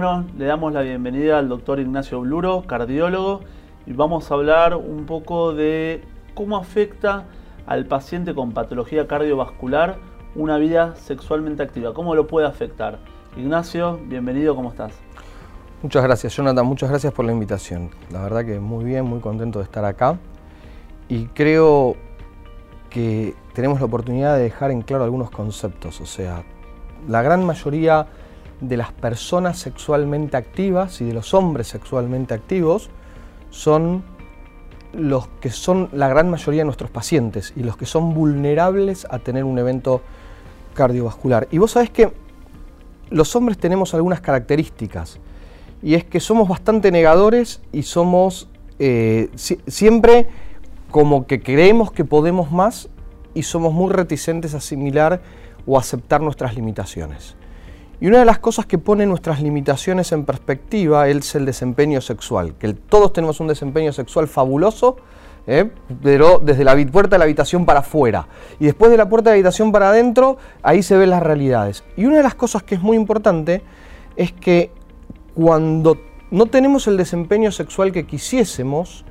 bueno, le damos la bienvenida al doctor Ignacio Bluro, cardiólogo, y vamos a hablar un poco de cómo afecta al paciente con patología cardiovascular una vida sexualmente activa, cómo lo puede afectar. Ignacio, bienvenido, ¿cómo estás? Muchas gracias, Jonathan, muchas gracias por la invitación. La verdad que muy bien, muy contento de estar acá. Y creo que tenemos la oportunidad de dejar en claro algunos conceptos. O sea, la gran mayoría de las personas sexualmente activas y de los hombres sexualmente activos son los que son la gran mayoría de nuestros pacientes y los que son vulnerables a tener un evento cardiovascular. Y vos sabés que los hombres tenemos algunas características y es que somos bastante negadores y somos eh, siempre como que creemos que podemos más y somos muy reticentes a asimilar o aceptar nuestras limitaciones. Y una de las cosas que pone nuestras limitaciones en perspectiva es el desempeño sexual, que todos tenemos un desempeño sexual fabuloso, ¿eh? pero desde la puerta de la habitación para afuera. Y después de la puerta de la habitación para adentro, ahí se ven las realidades. Y una de las cosas que es muy importante es que cuando no tenemos el desempeño sexual que quisiésemos,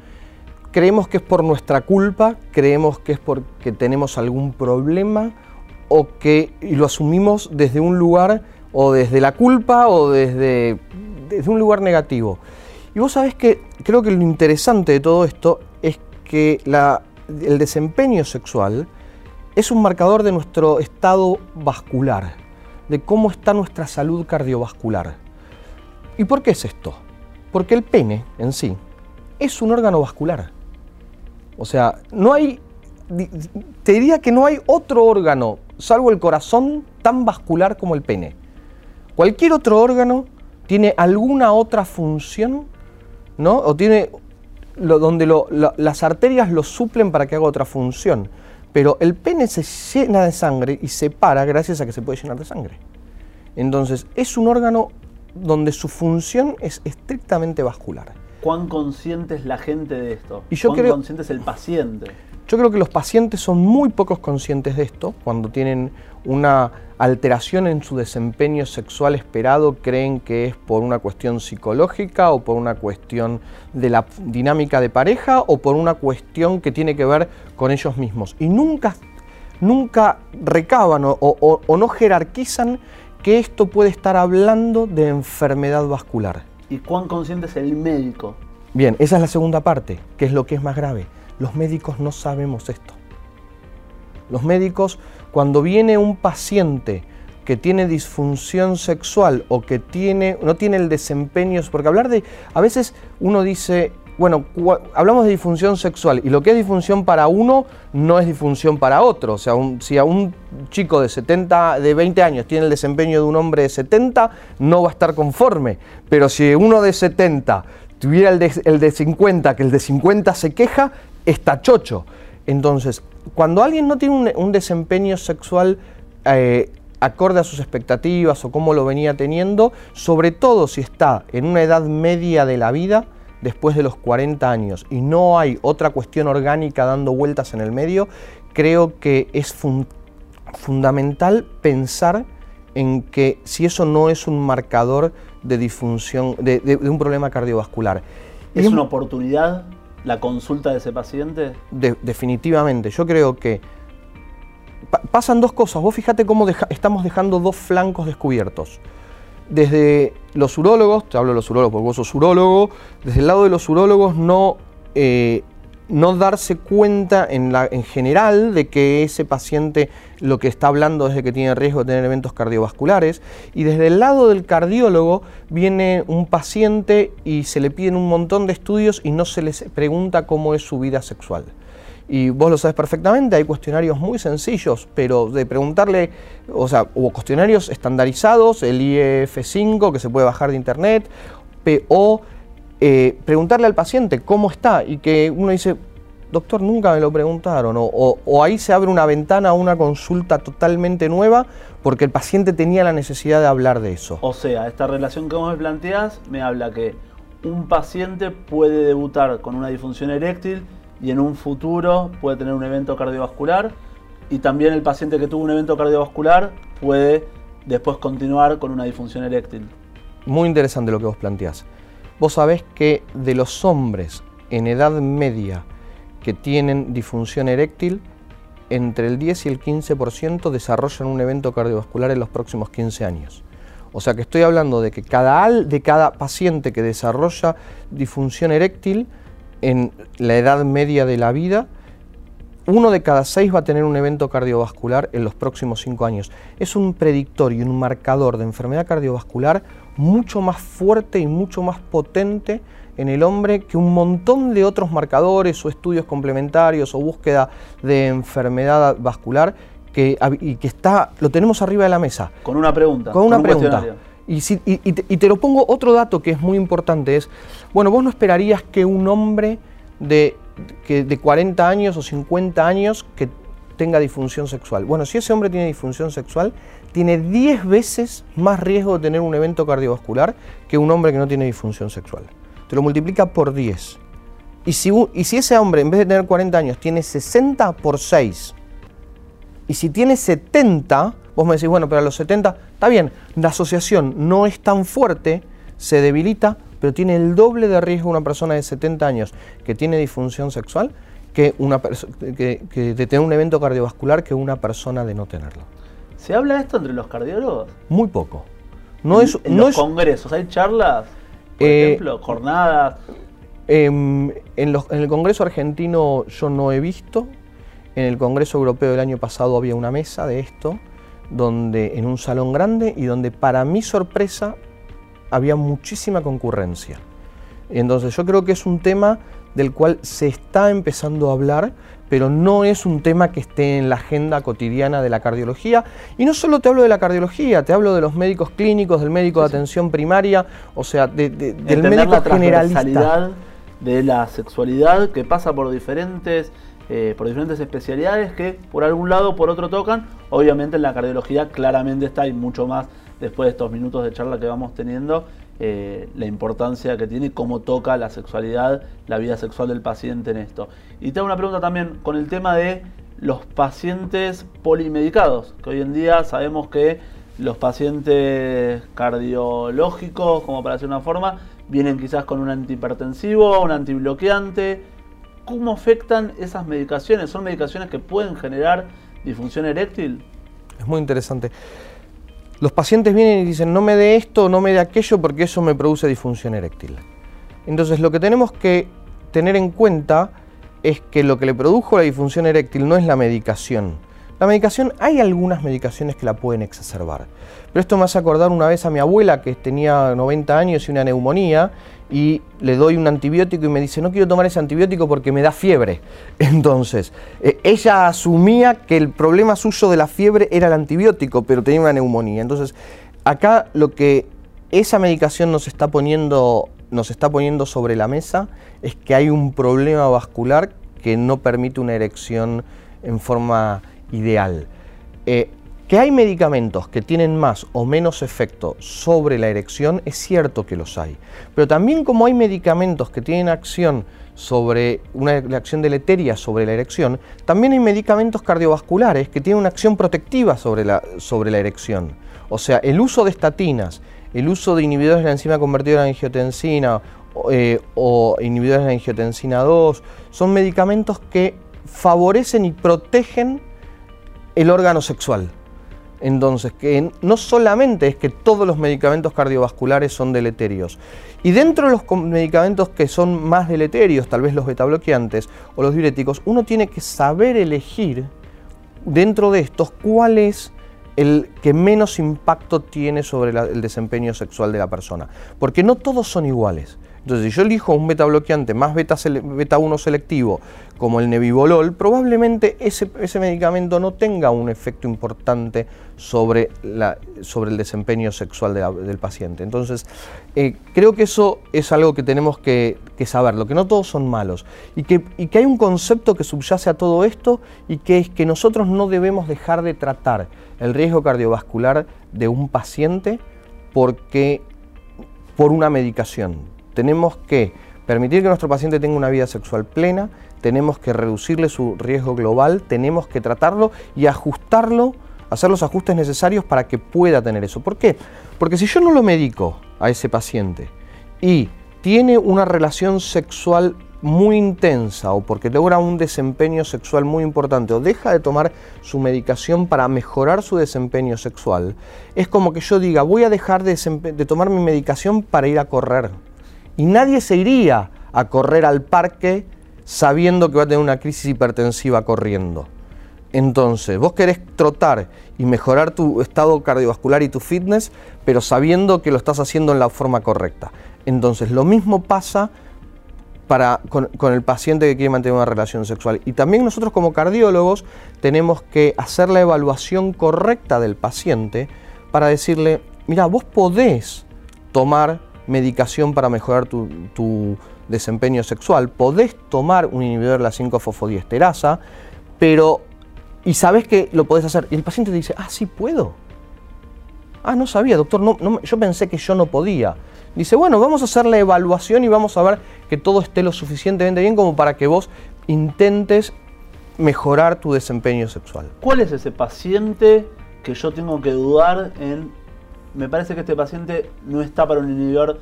creemos que es por nuestra culpa, creemos que es porque tenemos algún problema o que lo asumimos desde un lugar o desde la culpa o desde, desde un lugar negativo. Y vos sabés que creo que lo interesante de todo esto es que la, el desempeño sexual es un marcador de nuestro estado vascular, de cómo está nuestra salud cardiovascular. ¿Y por qué es esto? Porque el pene en sí es un órgano vascular. O sea, no hay, te diría que no hay otro órgano, salvo el corazón, tan vascular como el pene. Cualquier otro órgano tiene alguna otra función, ¿no? O tiene donde las arterias lo suplen para que haga otra función. Pero el pene se llena de sangre y se para gracias a que se puede llenar de sangre. Entonces, es un órgano donde su función es estrictamente vascular. ¿Cuán consciente es la gente de esto? Y yo ¿Cuán consciente es el paciente? Yo creo que los pacientes son muy pocos conscientes de esto. Cuando tienen una alteración en su desempeño sexual esperado, creen que es por una cuestión psicológica o por una cuestión de la dinámica de pareja o por una cuestión que tiene que ver con ellos mismos. Y nunca, nunca recaban o, o no jerarquizan que esto puede estar hablando de enfermedad vascular. ¿Y cuán consciente es el médico? Bien, esa es la segunda parte, que es lo que es más grave los médicos no sabemos esto. Los médicos, cuando viene un paciente que tiene disfunción sexual o que tiene, no tiene el desempeño, porque hablar de, a veces uno dice, bueno, hablamos de disfunción sexual y lo que es disfunción para uno no es disfunción para otro. O sea, si a un chico de 70, de 20 años tiene el desempeño de un hombre de 70, no va a estar conforme. Pero si uno de 70 tuviera el de, el de 50, que el de 50 se queja, está chocho. Entonces, cuando alguien no tiene un, desempeño sexual eh, acorde a sus expectativas o cómo lo venía teniendo, sobre todo si está en una edad media de la vida, después de los 40 años, y no hay otra cuestión orgánica dando vueltas en el medio, creo que es fundamental pensar en que si eso no es un marcador de disfunción, de, un problema cardiovascular. ¿Es una oportunidad la consulta de ese paciente? definitivamente, yo creo que pasan dos cosas. Vos fíjate cómo estamos dejando dos flancos descubiertos. Desde los urólogos, te hablo de los urólogos porque vos sos urólogo, desde el lado de los urólogos no eh, no darse cuenta en, general de que ese paciente lo que está hablando es de que tiene riesgo de tener eventos cardiovasculares y desde el lado del cardiólogo viene un paciente y se le piden un montón de estudios y no se les pregunta cómo es su vida sexual. Y vos lo sabes perfectamente, hay cuestionarios muy sencillos, pero de preguntarle, o sea, hubo cuestionarios estandarizados, el IF5 que se puede bajar de internet, o eh, preguntarle al paciente cómo está y que uno dice, doctor, nunca me lo preguntaron, o, ahí se abre una ventana a una consulta totalmente nueva porque el paciente tenía la necesidad de hablar de eso. O sea, esta relación que vos me planteás me habla que un paciente puede debutar con una disfunción eréctil y en un futuro puede tener un evento cardiovascular y también el paciente que tuvo un evento cardiovascular puede después continuar con una disfunción eréctil. muy interesante lo que vos planteás. Vos sabés que de los hombres en edad media que tienen disfunción eréctil, entre el 10 y el 15% desarrollan un evento cardiovascular en los próximos 15 años. O sea que estoy hablando de que cada, de cada paciente que desarrolla disfunción eréctil en la edad media de la vida, uno de cada seis va a tener un evento cardiovascular en los próximos cinco años. Es un predictor y un marcador de enfermedad cardiovascular mucho más fuerte y mucho más potente en el hombre que un montón de otros marcadores o estudios complementarios o búsqueda de enfermedad vascular que, y que está, lo tenemos arriba de la mesa. Con una pregunta. Con una pregunta. Y, si, y, te, lo pongo otro dato que es muy importante, es, bueno, vos no esperarías que un hombre de, que, de 40 años o 50 años que tenga disfunción sexual. Bueno, si ese hombre tiene disfunción sexual, tiene 10 veces más riesgo de tener un evento cardiovascular que un hombre que no tiene disfunción sexual te lo multiplica por 10. Y si, ese hombre en vez de tener 40 años tiene 60 por 6, y si tiene 70, vos me decís, bueno, pero a los 70, está bien, la asociación no es tan fuerte, se debilita, pero tiene el doble de riesgo una persona de 70 años que tiene disfunción sexual que, una que, de tener un evento cardiovascular que una persona de no tenerlo. ¿Se habla esto entre los cardiólogos? Muy poco. No es, en los congresos hay charlas por eh, ejemplo, jornadas. Em, en, el Congreso argentino yo no he visto. En el Congreso Europeo del año pasado había una mesa de esto, donde en un salón grande y donde para mi sorpresa había muchísima concurrencia. Entonces yo creo que es un tema del cual se está empezando a hablar, pero no es un tema que esté en la agenda cotidiana de la cardiología. Y no solo te hablo de la cardiología, te hablo de los médicos clínicos, del médico de atención primaria, o sea, del médico la generalista. de la sexualidad que pasa por diferentes, eh, por diferentes especialidades que por algún lado por otro tocan. Obviamente en la cardiología claramente está y mucho más después de estos minutos de charla que vamos teniendo eh, la importancia que tiene, cómo toca la sexualidad, la vida sexual del paciente en esto. Y tengo una pregunta también con el tema de los pacientes polimedicados, que hoy en día sabemos que los pacientes cardiológicos, como para hacer una forma, vienen quizás con un antihipertensivo, un antibloqueante. ¿Cómo afectan esas medicaciones? ¿Son medicaciones que pueden generar disfunción eréctil? Es muy interesante. Los pacientes vienen y dicen, no me dé esto, no me dé aquello, porque eso me produce disfunción eréctil. Entonces lo que tenemos que tener en cuenta es que lo que le produjo la disfunción eréctil no es la medicación, la medicación, hay algunas medicaciones que la pueden exacerbar. Pero esto me hace acordar una vez a mi abuela que tenía 90 años y una neumonía y le doy un antibiótico y me dice, no quiero tomar ese antibiótico porque me da fiebre. Entonces, eh, ella asumía que el problema suyo de la fiebre era el antibiótico, pero tenía una neumonía. Entonces, acá lo que esa medicación nos está poniendo, nos está poniendo sobre la mesa es que hay un problema vascular que no permite una erección en forma ideal. Eh, que hay medicamentos que tienen más o menos efecto sobre la erección, es cierto que los hay. Pero también como hay medicamentos que tienen acción sobre una acción deleteria sobre la erección, también hay medicamentos cardiovasculares que tienen una acción protectiva sobre la, sobre la erección. O sea, el uso de estatinas, el uso de inhibidores de la enzima convertidora en angiotensina eh, o inhibidores de la angiotensina 2, son medicamentos que favorecen y protegen el órgano sexual. Entonces, que no solamente es que todos los medicamentos cardiovasculares son deleterios, y dentro de los medicamentos que son más deleterios, tal vez los betabloqueantes o los diuréticos, uno tiene que saber elegir dentro de estos cuál es el que menos impacto tiene sobre el desempeño sexual de la persona, porque no todos son iguales. Entonces, si yo elijo un beta bloqueante más beta, 1 selectivo como el nebivolol, probablemente ese, medicamento no tenga un efecto importante sobre, el desempeño sexual del paciente. Entonces, eh, creo que eso es algo que tenemos que, saber, lo que no todos son malos, y que, y que hay un concepto que subyace a todo esto y que es que nosotros no debemos dejar de tratar el riesgo cardiovascular de un paciente porque por una medicación tenemos que permitir que nuestro paciente tenga una vida sexual plena, tenemos que reducirle su riesgo global, tenemos que tratarlo y ajustarlo hacer los ajustes necesarios para que pueda tener eso. ¿Por qué? Porque si yo no lo medico a ese paciente y tiene una relación sexual muy intensa o porque logra un desempeño sexual muy importante o deja de tomar su medicación para mejorar su desempeño sexual, es como que yo diga, voy a dejar de, de, tomar mi medicación para ir a correr. Y nadie se iría a correr al parque sabiendo que va a tener una crisis hipertensiva corriendo. Entonces, vos querés trotar y mejorar tu estado cardiovascular y tu fitness, pero sabiendo que lo estás haciendo en la forma correcta. Entonces, lo mismo pasa para, con, el paciente que quiere mantener una relación sexual. Y también nosotros como cardiólogos tenemos que hacer la evaluación correcta del paciente para decirle, mira, vos podés tomar medicación para mejorar tu, desempeño sexual, podés tomar un inhibidor de la 5-fosfodiesterasa, pero y sabes que lo podés hacer. Y el paciente dice, ah, sí puedo. Ah, no sabía, doctor, no, yo pensé que yo no podía. Dice, bueno, vamos a hacer la evaluación y vamos a ver que todo esté lo suficientemente bien como para que vos intentes mejorar tu desempeño sexual. ¿Cuál es ese paciente que yo tengo que dudar en... Me parece que este paciente no está para un inhibidor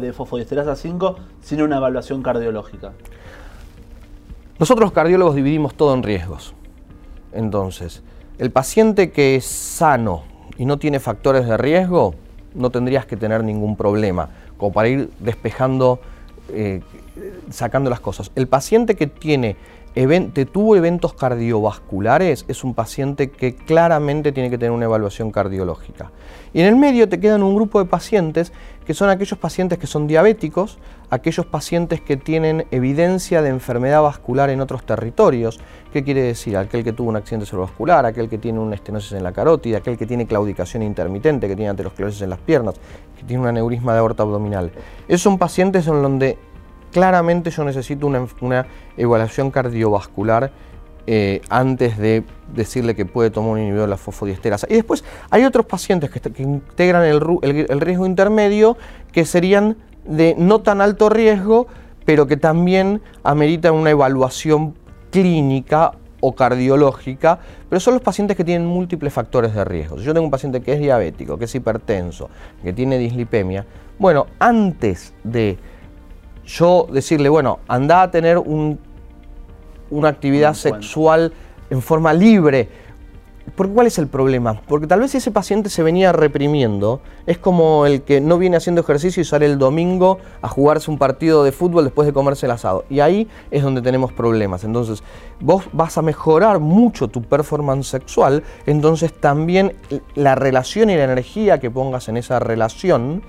de fosfodiesterasa 5, sino una evaluación cardiológica. Nosotros cardiólogos dividimos todo en riesgos. Entonces, el paciente que es sano y no tiene factores de riesgo, no tendrías que tener ningún problema, como para ir despejando, eh, sacando las cosas. El paciente que tiene tuvo eventos cardiovasculares es un paciente que claramente tiene que tener una evaluación cardiológica. Y en el medio te quedan un grupo de pacientes que son aquellos pacientes que son diabéticos, aquellos pacientes que tienen evidencia de enfermedad vascular en otros territorios. ¿Qué quiere decir? Aquel que tuvo un accidente cerebrovascular, aquel que tiene una estenosis en la carótida, aquel que tiene claudicación intermitente, que tiene aterosclerosis en las piernas, que tiene un aneurisma de aorta abdominal. Esos son pacientes en donde claramente yo necesito una, evaluación cardiovascular eh, antes de decirle que puede tomar un inhibidor de la fosfodiesterasa. Y después hay otros pacientes que, integran el, riesgo intermedio que serían de no tan alto riesgo, pero que también ameritan una evaluación clínica o cardiológica, pero son los pacientes que tienen múltiples factores de riesgo. Si yo tengo un paciente que es diabético, que es hipertenso, que tiene dislipemia, bueno, antes de yo decirle, bueno, anda a tener una actividad sexual en forma libre. ¿Por ¿Cuál es el problema? Porque tal vez ese paciente se venía reprimiendo, es como el que no viene haciendo ejercicio y sale el domingo a jugarse un partido de fútbol después de comerse el asado. Y ahí es donde tenemos problemas. Entonces, vos vas a mejorar mucho tu performance sexual, entonces también la relación y la energía que pongas en esa relación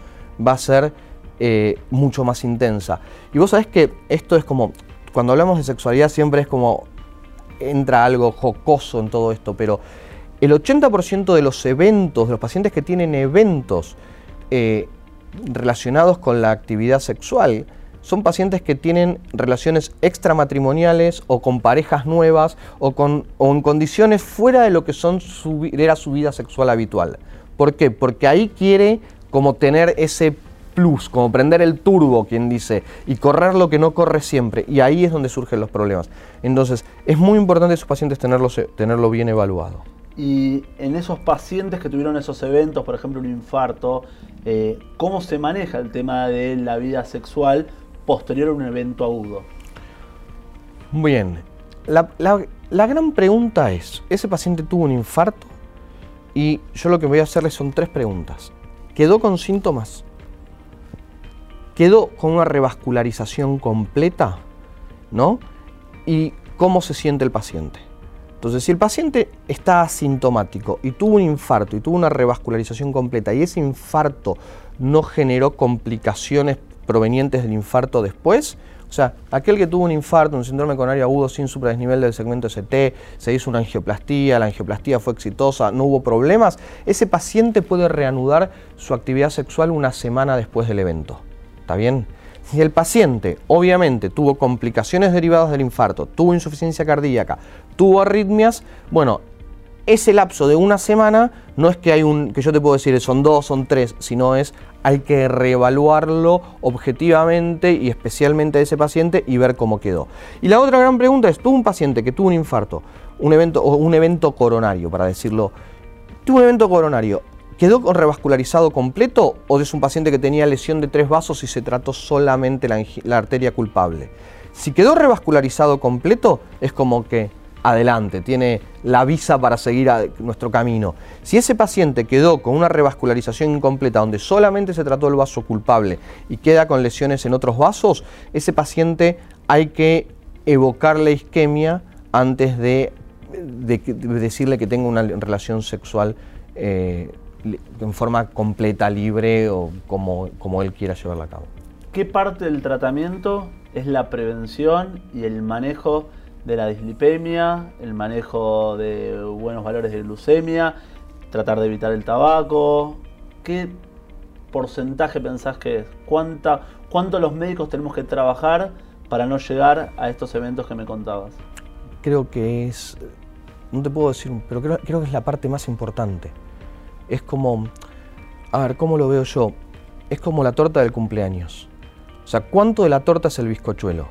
va a ser eh, mucho más intensa. Y vos sabés que esto es como, cuando hablamos de sexualidad siempre es como, entra algo jocoso en todo esto, pero el 80% de los eventos, de los pacientes que tienen eventos eh, relacionados con la actividad sexual, son pacientes que tienen relaciones extramatrimoniales o con parejas nuevas o, con, en condiciones fuera de lo que son era su vida sexual habitual. ¿Por qué? Porque ahí quiere como tener ese plus, como prender el turbo, quien dice, y correr lo que no corre siempre. Y ahí es donde surgen los problemas. Entonces, es muy importante a sus pacientes tenerlo, tenerlo bien evaluado. Y en esos pacientes que tuvieron esos eventos, por ejemplo un infarto, eh, ¿cómo se maneja el tema de la vida sexual posterior a un evento agudo? Bien, la, la gran pregunta es, ese paciente tuvo un infarto y yo lo que voy a hacerle son tres preguntas. ¿Quedó con síntomas? Quedó con una revascularización completa, ¿no? Y cómo se siente el paciente. Entonces, si el paciente está asintomático y tuvo un infarto y tuvo una revascularización completa y ese infarto no generó complicaciones provenientes del infarto después, o sea, aquel que tuvo un infarto, un síndrome coronario agudo sin supradesnivel del segmento ST, se hizo una angioplastía, la angioplastía fue exitosa, no hubo problemas, ese paciente puede reanudar su actividad sexual una semana después del evento. ¿Está bien? Si el paciente obviamente tuvo complicaciones derivadas del infarto, tuvo insuficiencia cardíaca, tuvo arritmias, bueno, ese lapso de una semana no es que hay un que yo te puedo decir son dos, son tres, sino es hay que reevaluarlo objetivamente y especialmente a ese paciente y ver cómo quedó. Y la otra gran pregunta es, tuvo un paciente que tuvo un infarto, un evento o un evento coronario, para decirlo tuvo un evento coronario. ¿Quedó revascularizado completo o es un paciente que tenía lesión de tres vasos y se trató solamente la, la arteria culpable? Si quedó revascularizado completo, es como que adelante, tiene la visa para seguir nuestro camino. Si ese paciente quedó con una revascularización incompleta donde solamente se trató el vaso culpable y queda con lesiones en otros vasos, ese paciente hay que evocar la isquemia antes de, decirle que tenga una relación sexual eh, en forma completa, libre o como, como él quiera llevarla a cabo. ¿Qué parte del tratamiento es la prevención y el manejo de la dislipemia, el manejo de buenos valores de glucemia, tratar de evitar el tabaco. ¿Qué porcentaje pensás que es? ¿Cuánta, ¿Cuánto los médicos tenemos que trabajar para no llegar a estos eventos que me contabas? Creo que es, no te puedo decir, pero creo, creo que es la parte más importante. Es como, a ver, ¿cómo lo veo yo? Es como la torta del cumpleaños. O sea, ¿cuánto de la torta es el bizcochuelo?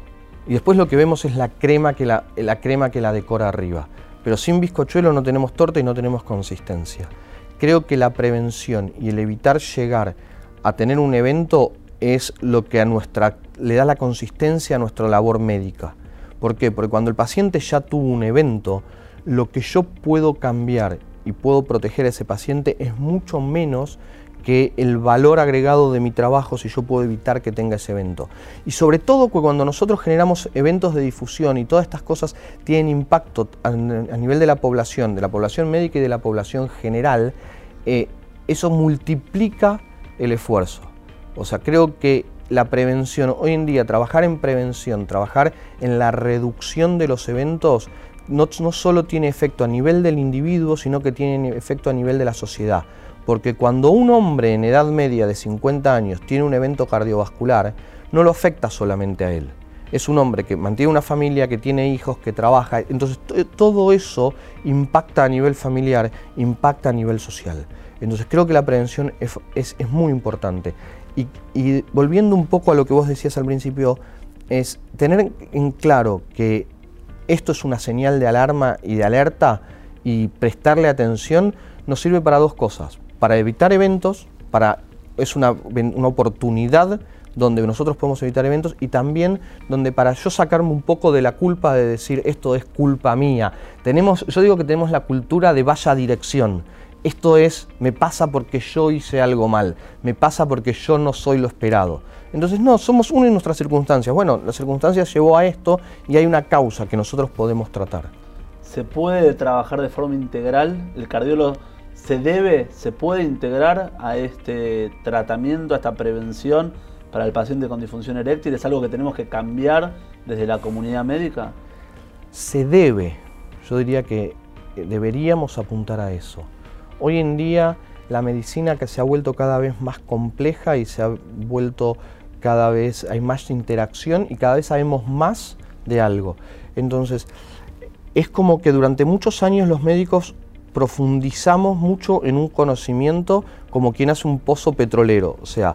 Y después lo que vemos es la crema que la, la crema que la decora arriba. Pero sin bizcochuelo no tenemos torta y no tenemos consistencia. Creo que la prevención y el evitar llegar a tener un evento es lo que a nuestra, le da la consistencia a nuestra labor médica. ¿Por qué? Porque cuando el paciente ya tuvo un evento, lo que yo puedo cambiar y puedo proteger a ese paciente es mucho menos que el valor agregado de mi trabajo si yo puedo evitar que tenga ese evento. Y sobre todo cuando nosotros generamos eventos de difusión y todas estas cosas tienen impacto a, nivel de la población, de la población médica y de la población general, eh, eso multiplica el esfuerzo. O sea, creo que la prevención, hoy en día trabajar en prevención, trabajar en la reducción de los eventos, no, no solo tiene efecto a nivel del individuo, sino que tiene efecto a nivel de la sociedad. Porque cuando un hombre en edad media de 50 años tiene un evento cardiovascular, no lo afecta solamente a él. Es un hombre que mantiene una familia, que tiene hijos, que trabaja. Entonces todo eso impacta a nivel familiar, impacta a nivel social. Entonces creo que la prevención es, muy importante. Y, y, volviendo un poco a lo que vos decías al principio, es tener en claro que esto es una señal de alarma y de alerta y prestarle atención nos sirve para dos cosas para evitar eventos, para, es una, una oportunidad donde nosotros podemos evitar eventos y también donde para yo sacarme un poco de la culpa de decir esto es culpa mía. Tenemos, yo digo que tenemos la cultura de vaya dirección. Esto es, me pasa porque yo hice algo mal, me pasa porque yo no soy lo esperado. Entonces, no, somos uno en nuestras circunstancias. Bueno, la circunstancia llevó a esto y hay una causa que nosotros podemos tratar. ¿Se puede trabajar de forma integral? El cardiólogo se debe, se puede integrar a este tratamiento, a esta prevención para el paciente con disfunción eréctil? ¿Es algo que tenemos que cambiar desde la comunidad médica? Se debe, yo diría que deberíamos apuntar a eso. Hoy en día la medicina que se ha vuelto cada vez más compleja y se ha vuelto cada vez, hay más interacción y cada vez sabemos más de algo. Entonces, es como que durante muchos años los médicos profundizamos mucho en un conocimiento como quien hace un pozo petrolero. O sea,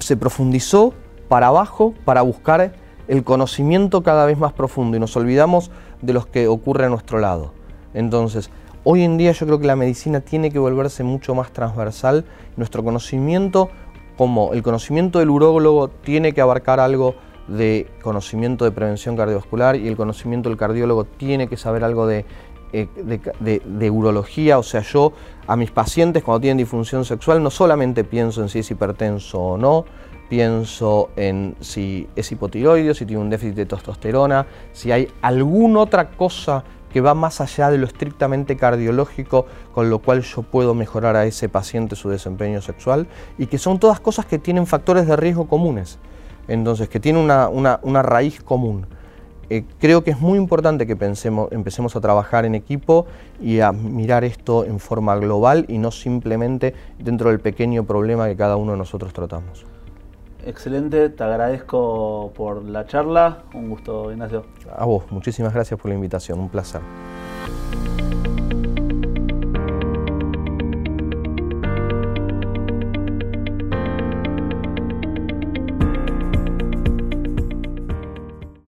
se profundizó para abajo para buscar el conocimiento cada vez más profundo y nos olvidamos de los que ocurre a nuestro lado. Entonces, hoy en día yo creo que la medicina tiene que volverse mucho más transversal. Nuestro conocimiento, como el conocimiento del urólogo, tiene que abarcar algo de conocimiento de prevención cardiovascular y el conocimiento del cardiólogo tiene que saber algo de eh, de, urología, o sea, yo a mis pacientes cuando tienen disfunción sexual no solamente pienso en si es hipertenso o no, pienso en si es hipotiroideo, si tiene un déficit de testosterona, si hay alguna otra cosa que va más allá de lo estrictamente cardiológico, con lo cual yo puedo mejorar a ese paciente su desempeño sexual, y que son todas cosas que tienen factores de riesgo comunes, entonces que tienen una raíz común. Eh, creo que es muy importante que pensemos, empecemos a trabajar en equipo y a mirar esto en forma global y no simplemente dentro del pequeño problema que cada uno de nosotros tratamos. Excelente, te agradezco por la charla. Un gusto, Ignacio. A vos, muchísimas gracias por la invitación, un placer.